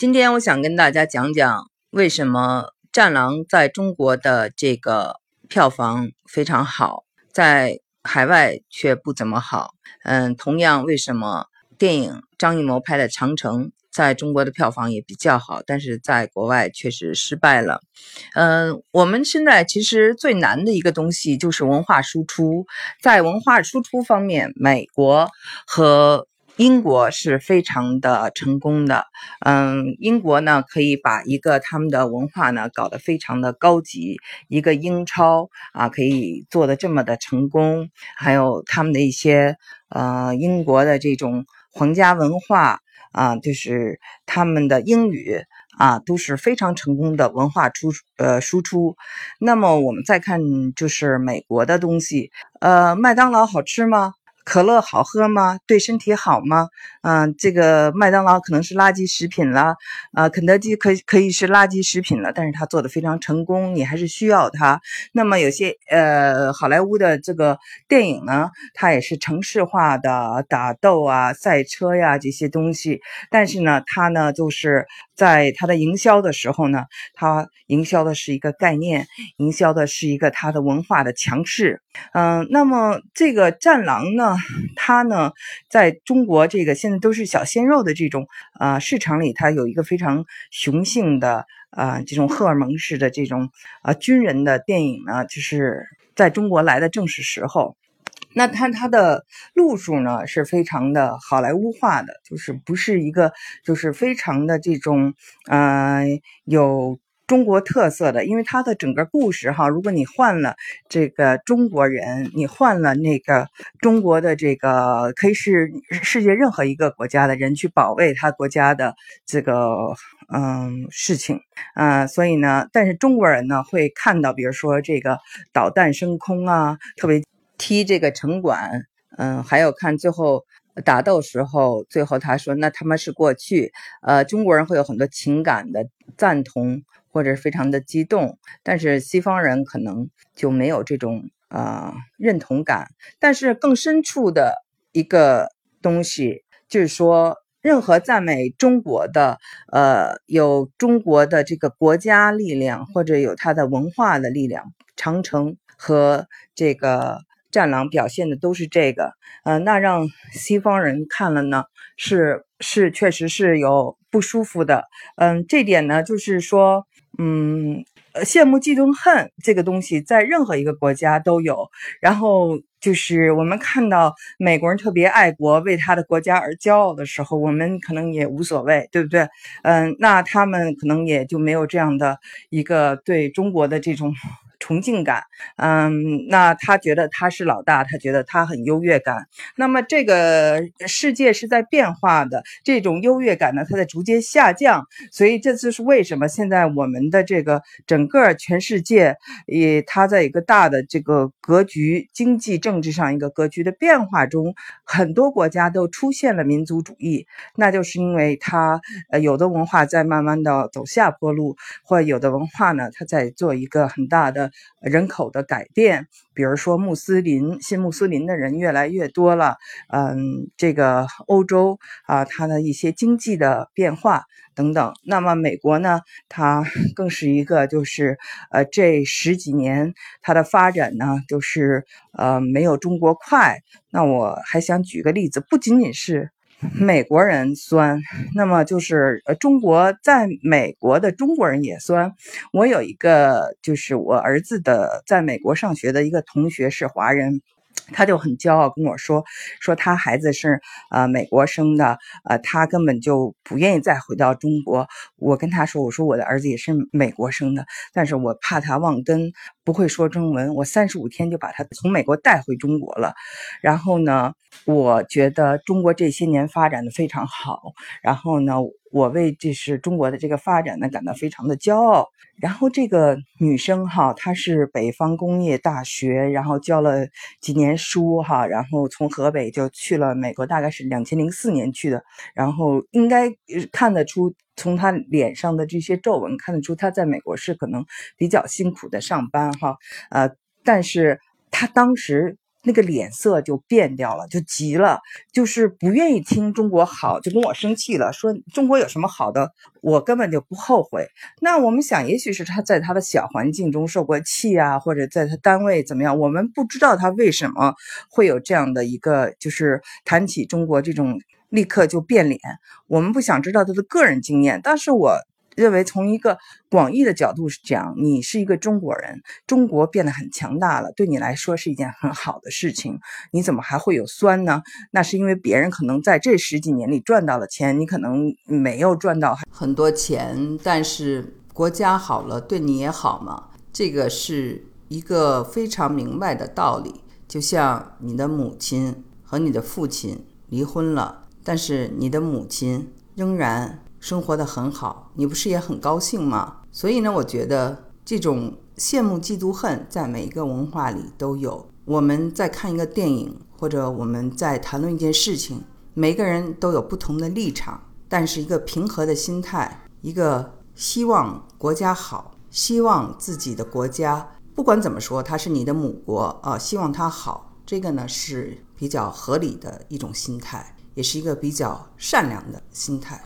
今天我想跟大家讲讲为什么《战狼》在中国的这个票房非常好，在海外却不怎么好。嗯，同样为什么电影张艺谋拍的《长城》在中国的票房也比较好，但是在国外确实失败了。嗯，我们现在其实最难的一个东西就是文化输出，在文化输出方面，美国和英国是非常的成功的，嗯，英国呢可以把一个他们的文化呢搞得非常的高级，一个英超啊可以做的这么的成功，还有他们的一些呃英国的这种皇家文化啊，就是他们的英语啊都是非常成功的文化出呃输出。那么我们再看就是美国的东西，呃，麦当劳好吃吗？可乐好喝吗？对身体好吗？嗯，这个麦当劳可能是垃圾食品了，啊，肯德基可以可以是垃圾食品了，但是它做的非常成功，你还是需要它。那么有些呃，好莱坞的这个电影呢，它也是城市化的打斗啊、赛车呀这些东西，但是呢，它呢就是在它的营销的时候呢，它营销的是一个概念，营销的是一个它的文化的强势。嗯，那么这个战狼呢？它呢，在中国这个现在都是小鲜肉的这种啊市场里，它有一个非常雄性的啊这种荷尔蒙式的这种啊军人的电影呢，就是在中国来的正是时候。那它它的路数呢是非常的好莱坞化的，就是不是一个就是非常的这种呃有。中国特色的，因为它的整个故事哈，如果你换了这个中国人，你换了那个中国的这个，可以是世界任何一个国家的人去保卫他国家的这个嗯事情，嗯，所以呢，但是中国人呢会看到，比如说这个导弹升空啊，特别踢这个城管，嗯，还有看最后打斗时候，最后他说那他妈是过去，呃，中国人会有很多情感的赞同。或者非常的激动，但是西方人可能就没有这种啊认同感。但是更深处的一个东西，就是说，任何赞美中国的，呃，有中国的这个国家力量，或者有它的文化的力量，长城和这个战狼表现的都是这个，呃，那让西方人看了呢，是是确实是有不舒服的。嗯，这点呢，就是说。嗯，羡慕、嫉妒、恨这个东西在任何一个国家都有。然后就是我们看到美国人特别爱国，为他的国家而骄傲的时候，我们可能也无所谓，对不对？嗯，那他们可能也就没有这样的一个对中国的这种。崇敬感，嗯，那他觉得他是老大，他觉得他很优越感。那么这个世界是在变化的，这种优越感呢，它在逐渐下降。所以这就是为什么现在我们的这个整个全世界，也它在一个大的这个格局、经济、政治上一个格局的变化中，很多国家都出现了民族主义。那就是因为它呃有的文化在慢慢的走下坡路，或有的文化呢，它在做一个很大的。人口的改变，比如说穆斯林、新穆斯林的人越来越多了，嗯，这个欧洲啊，它的一些经济的变化等等。那么美国呢，它 更是一个，就是呃，这十几年它的发展呢，就是呃，没有中国快。那我还想举个例子，不仅仅是。美国人酸，那么就是呃，中国在美国的中国人也酸。我有一个就是我儿子的在美国上学的一个同学是华人。他就很骄傲跟我说，说他孩子是呃美国生的，呃他根本就不愿意再回到中国。我跟他说，我说我的儿子也是美国生的，但是我怕他忘根，不会说中文。我三十五天就把他从美国带回中国了。然后呢，我觉得中国这些年发展的非常好。然后呢。我为这是中国的这个发展呢感到非常的骄傲。然后这个女生哈，她是北方工业大学，然后教了几年书哈，然后从河北就去了美国，大概是两千零四年去的。然后应该看得出，从他脸上的这些皱纹看得出，他在美国是可能比较辛苦的上班哈。呃，但是他当时那个脸色就变掉了，就急了，就是不愿意听中国好，就跟我生气了，说中国有什么好的，我根本就不后悔。那我们想，也许是他在他的小环境中受过气啊，或者在他单位怎么样，我们不知道他为什么会有这样的一个，就是谈起中国这种立刻就变脸。我们不想知道他的个人经验，但是我。认为从一个广义的角度讲，你是一个中国人，中国变得很强大了，对你来说是一件很好的事情。你怎么还会有酸呢？那是因为别人可能在这十几年里赚到了钱，你可能没有赚到很多钱，但是国家好了，对你也好嘛。这个是一个非常明白的道理。就像你的母亲和你的父亲离婚了，但是你的母亲仍然。生活的很好，你不是也很高兴吗？所以呢，我觉得这种羡慕、嫉妒、恨在每一个文化里都有。我们在看一个电影，或者我们在谈论一件事情，每个人都有不同的立场，但是一个平和的心态，一个希望国家好，希望自己的国家不管怎么说，它是你的母国啊，希望它好，这个呢是比较合理的一种心态，也是一个比较善良的心态。